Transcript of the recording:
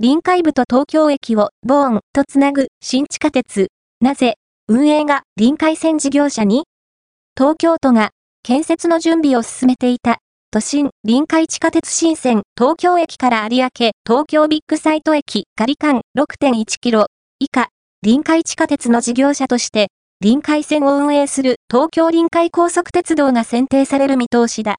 臨海部と東京駅をボーンとつなぐ新地下鉄。なぜ、運営が臨海線事業者に？東京都が建設の準備を進めていた都心臨海地下鉄新線東京駅から有明東京ビッグサイト駅仮間6.1キロ以下臨海地下鉄の事業者として臨海線を運営する東京臨海高速鉄道が選定される見通しだ。